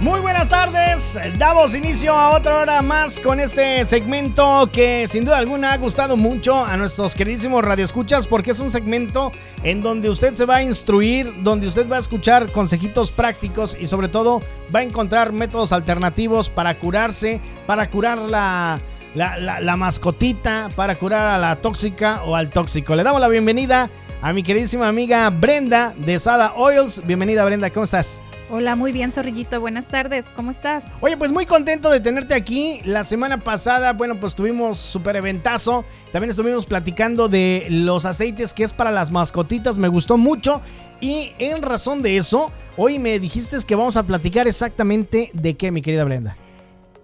Muy buenas tardes, damos inicio a otra hora más con este segmento que sin duda alguna ha gustado mucho a nuestros queridísimos radioescuchas porque es un segmento en donde usted se va a instruir, donde usted va a escuchar consejitos prácticos y sobre todo va a encontrar métodos alternativos para curarse, para curar la, la, la mascotita, para curar a la tóxica o al tóxico. Le damos la bienvenida a mi queridísima amiga Brenda de Sada Oils. Bienvenida Brenda, ¿cómo estás? Hola, muy bien, Zorrillito. Buenas tardes, ¿cómo estás? Oye, pues muy contento de tenerte aquí. La semana pasada, bueno, pues tuvimos súper eventazo. También estuvimos platicando de los aceites que es para las mascotitas. Me gustó mucho. Y en razón de eso, hoy me dijiste que vamos a platicar exactamente de qué, mi querida Brenda.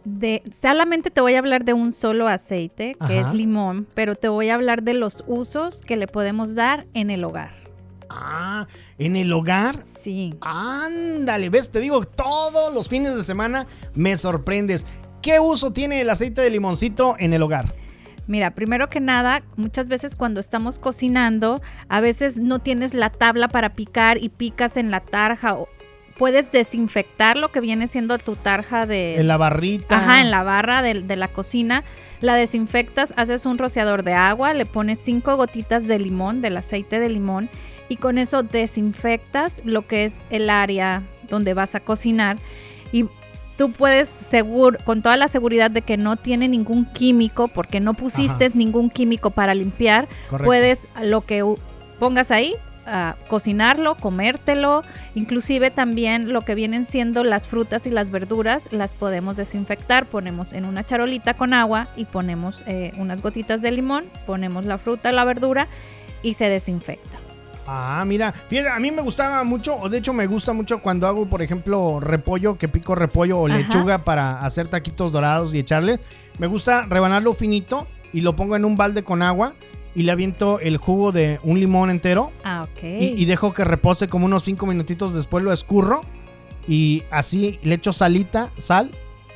De, solamente te voy a hablar de un solo aceite, que es limón, pero te voy a hablar de los usos que le podemos dar en el hogar. Ah, ¿en el hogar? Sí. Ándale, ves, te digo, todos los fines de semana me sorprendes. ¿Qué uso tiene el aceite de limoncito en el hogar? Mira, primero que nada, muchas veces cuando estamos cocinando, a veces no tienes la tabla para picar y picas en la tarja o puedes desinfectar lo que viene siendo tu tarja de... En la barrita. Ajá, en la barra de, de, la cocina. La desinfectas, haces un rociador de agua, le pones cinco gotitas de limón, del aceite de limón, y con eso desinfectas lo que es el área donde vas a cocinar y tú puedes seguro con toda la seguridad de que no tiene ningún químico porque no pusiste Ajá. ningún químico para limpiar, Correcto. puedes lo que pongas ahí Cocinarlo, comértelo, inclusive también lo que vienen siendo las frutas y las verduras las podemos desinfectar, ponemos en una charolita con agua y ponemos eh, unas gotitas de limón, ponemos la fruta, la verdura y se desinfecta. Ah, mira, a mí me gustaba mucho, o de hecho me gusta mucho cuando hago, por ejemplo, repollo, que pico repollo o Ajá. lechuga para hacer taquitos dorados y echarle. Me gusta rebanarlo finito y lo pongo en un balde con agua y le aviento el jugo de un limón entero. Ah, ok. Y, y dejo que repose como unos 5 minutitos, después lo escurro y así le echo salita, sal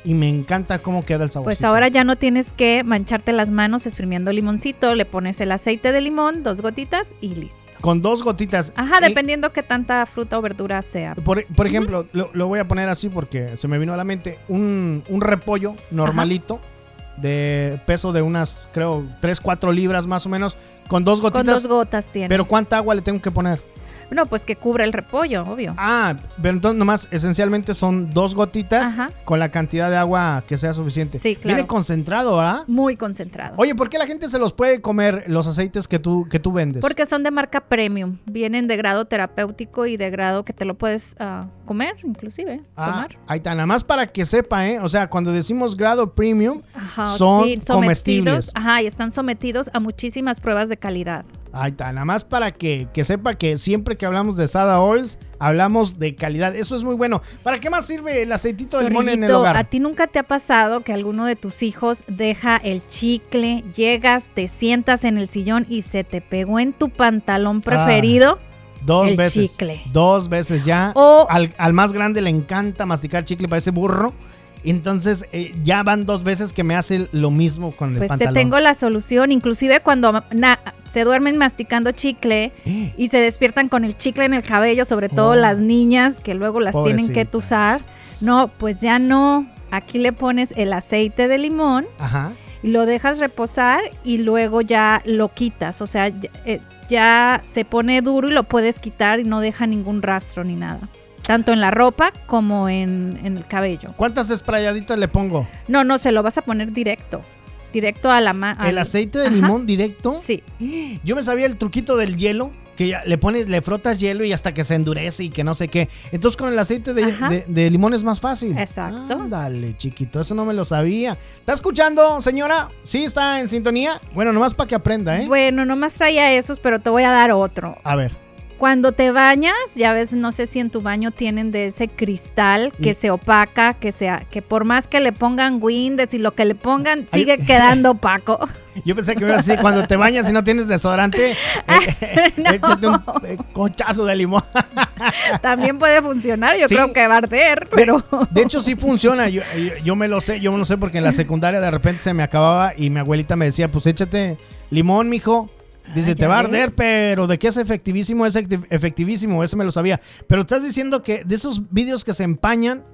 y me encanta cómo queda el sabor. Pues ahora ya no tienes que mancharte las manos exprimiendo limoncito, le pones el aceite de limón, dos gotitas y listo. Con dos gotitas. Ajá, dependiendo qué tanta fruta o verdura sea. Por, por ejemplo, uh -huh. lo, lo, voy a poner así porque se me vino a la mente, un, un repollo normalito. Ajá. De peso de unas, creo, 3, 4 libras más o menos, con dos gotitas. Con dos gotas tiene. Pero ¿cuánta agua le tengo que poner? No, pues que cubra el repollo, obvio. Ah, pero entonces nomás esencialmente son dos gotitas Ajá. con la cantidad de agua que sea suficiente. Sí, claro. Viene concentrado, ¿verdad? Muy concentrado. Oye, ¿por qué la gente se los puede comer los aceites que tú, que tú vendes? Porque son de marca premium. Vienen de grado terapéutico y de grado que te lo puedes uh, comer, inclusive. Ah, tomar. ahí está. Nada más para que sepa, ¿eh? O sea, cuando decimos grado premium, Ajá, son sí, comestibles. Ajá, y están sometidos a muchísimas pruebas de calidad. Ahí está, nada más para que, que, sepa que siempre que hablamos de Sada Oils, hablamos de calidad. Eso es muy bueno. ¿Para qué más sirve el aceitito de limón en el hogar? ¿A ti nunca te ha pasado que alguno de tus hijos deja el chicle, llegas, te sientas en el sillón y se te pegó en tu pantalón preferido? Ah. Dos el veces. Chicle. Dos veces ya. O, al, al, más grande le encanta masticar chicle, parece burro. Entonces eh, ya van dos veces que me hace lo mismo con el pues pantalón. te tengo la solución. Inclusive cuando se duermen masticando chicle ¿Eh? y se despiertan con el chicle en el cabello, sobre todo Oh. las niñas que luego las tienen que tusar. No, pues ya no. Aquí le pones el aceite de limón, Ajá. lo dejas reposar y luego ya lo quitas. O sea, eh, ya se pone duro y lo puedes quitar y no deja ningún rastro ni nada. Tanto en la ropa como en, en el cabello. ¿Cuántas esprayaditas le pongo? No, no, se lo vas a poner directo. Directo a la mano. ¿El aceite de Ajá. limón directo? Sí. Yo me sabía el truquito del hielo, que ya le pones, le frotas hielo y hasta que se endurece y que no sé qué. Entonces con el aceite de- de limón es más fácil. Exacto. Ándale, chiquito, eso no me lo sabía. ¿Está escuchando, señora? ¿Sí está en sintonía? Bueno, nomás para que aprenda, ¿eh? Bueno, nomás traía esos, pero te voy a dar otro. A ver. Cuando te bañas, ya ves, no sé si en tu baño tienen de ese cristal que Y- se opaca, que sea, que por más que le pongan Windex y lo que le pongan, Ay. sigue quedando opaco. Yo pensé que me iba a decir, cuando te bañas y no tienes desodorante, eh, eh, No. échate un eh, cochazo de limón. También puede funcionar, yo Sí. creo que va a arder, pero De hecho, sí funciona. Yo, yo, yo me lo sé, yo me lo sé porque en la secundaria de repente se me acababa y mi abuelita me decía, pues échate limón, mijo. Dice, Ah, te va a arder, pero de qué es efectivísimo, es efecti- efectivísimo, eso me lo sabía. Pero estás diciendo que de esos vídeos que se empañan,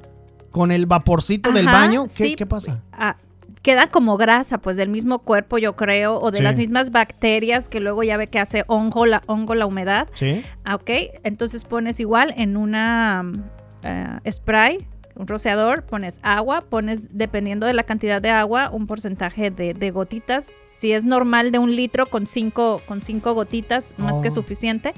con el vaporcito del baño, ¿qué, sí, qué pasa? ah, queda como grasa, pues del mismo cuerpo, yo creo, o de Sí. las mismas bacterias que luego ya ve que hace hongo la, hongo la humedad. Sí. Ah, Ok, entonces pones igual en una eh, spray, un rociador, pones agua, pones, dependiendo de la cantidad de agua, un porcentaje de, de gotitas. Si es normal de un litro con cinco, con cinco gotitas, más que Oh. suficiente.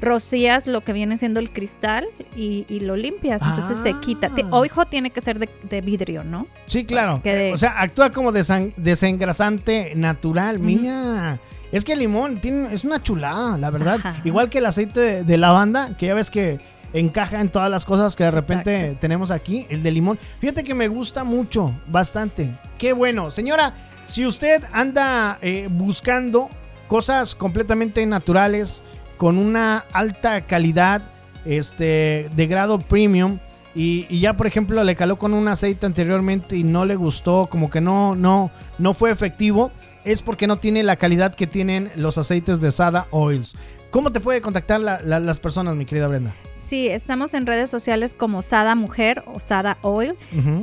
Rocías lo que viene siendo el cristal y, y lo limpias. Entonces se quita. Ah. Ojo tiene que ser de, de vidrio, ¿no? Sí, claro. De- O sea, actúa como desan- desengrasante natural. Mira, es que el limón tiene, es una chulada, la verdad. Ajá. Igual que el aceite de, de lavanda, que ya ves que encaja en todas las cosas que de repente Exacto. tenemos aquí, el de limón. Fíjate que me gusta mucho, bastante. Qué bueno. Señora, si usted anda eh, buscando cosas completamente naturales, con una alta calidad, este, de grado premium, y, y ya por ejemplo le caló con un aceite anteriormente y no le gustó, como que no, no, no fue efectivo, es porque no tiene la calidad que tienen los aceites de Sada Oils. ¿Cómo te puede contactar la- la- las personas, mi querida Brenda? Sí, estamos en redes sociales como Sada Mujer o Sada Oil.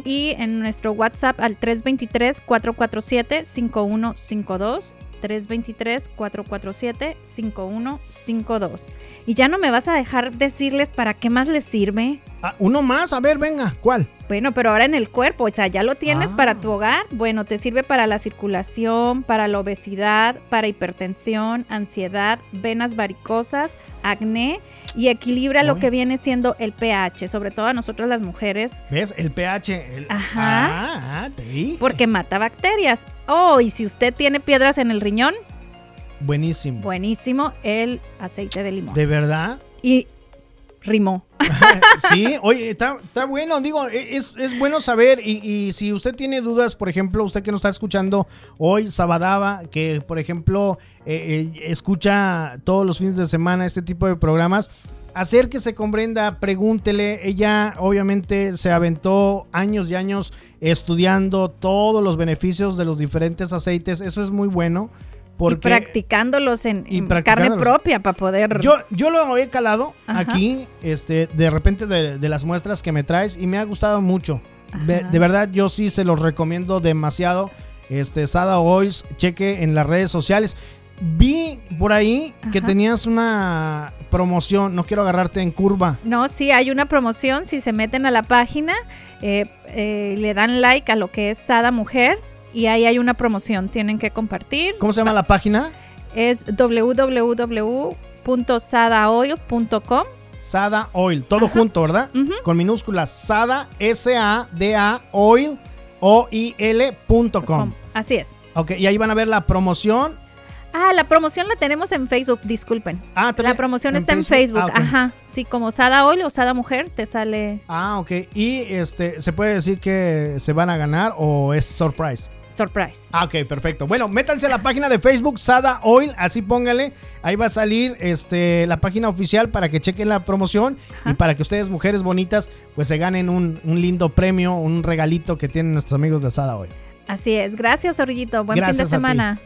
Y en nuestro WhatsApp al 323-447-5152. 323-447-5152. Y ya no me vas a dejar decirles para qué más les sirve. Ah, uno más, a ver, venga, ¿cuál? Bueno, pero ahora en el cuerpo, o sea, ya lo tienes Ah. para tu hogar. Bueno, te sirve para la circulación, para la obesidad, para hipertensión, ansiedad, venas varicosas, acné y equilibra lo que viene siendo el pH, sobre todo a nosotras las mujeres, ¿Ves? El pH. el- Ajá. Ah, ah, te dije. porque mata bacterias. Oh, y si usted tiene piedras en el riñón, Buenísimo. buenísimo el aceite de limón. ¿De verdad? Y rimó. Sí, oye, está, bueno, digo, e, es, es bueno saber y, y si usted tiene dudas, por ejemplo, usted que nos está escuchando hoy, Sabadaba, que por ejemplo eh, eh, escucha todos los fines de semana este tipo de programas, acérquese con Brenda, pregúntele, ella obviamente se aventó años y años estudiando todos los beneficios de los diferentes aceites, eso es muy bueno. Porque y practicándolos en, y en carne propia para poder... yo, yo lo he calado Ajá. aquí, este, de repente de, de las muestras que me traes y me ha gustado mucho. De, verdad, yo sí se los recomiendo demasiado. Este, Sada Oils, cheque en las redes sociales. Vi por ahí que tenías una promoción, no quiero agarrarte en curva. No, sí, hay una promoción. Si se meten a la página, eh, eh, le dan like a lo que es Sada Mujer y ahí hay una promoción. Tienen que compartir. ¿Cómo se llama la página? Es www.sadaoil.com. Sada Oil, todo Ajá. junto, ¿verdad? Con minúsculas, Sada, S-A-D-A, Oil, O-I-L.com. Así es. Ok, y ahí van a ver la promoción. Ah, la promoción la tenemos en Facebook, disculpen. Ah, La promoción está en Facebook, Ah, ajá. Sí, como Sada Oil o Sada Mujer te sale Ah, ok. Y este, ¿se puede decir que se van a ganar o es surprise? Surprise. Ah, ok, perfecto. Bueno, métanse a la página de Facebook, Sada Oil, así póngale. Ahí va a salir este, la página oficial para que chequen la promoción y para que ustedes, mujeres bonitas, pues se ganen un, un lindo premio, un regalito que tienen nuestros amigos de Sada Oil. Así es. Gracias, Orillito. Buen Gracias fin de semana.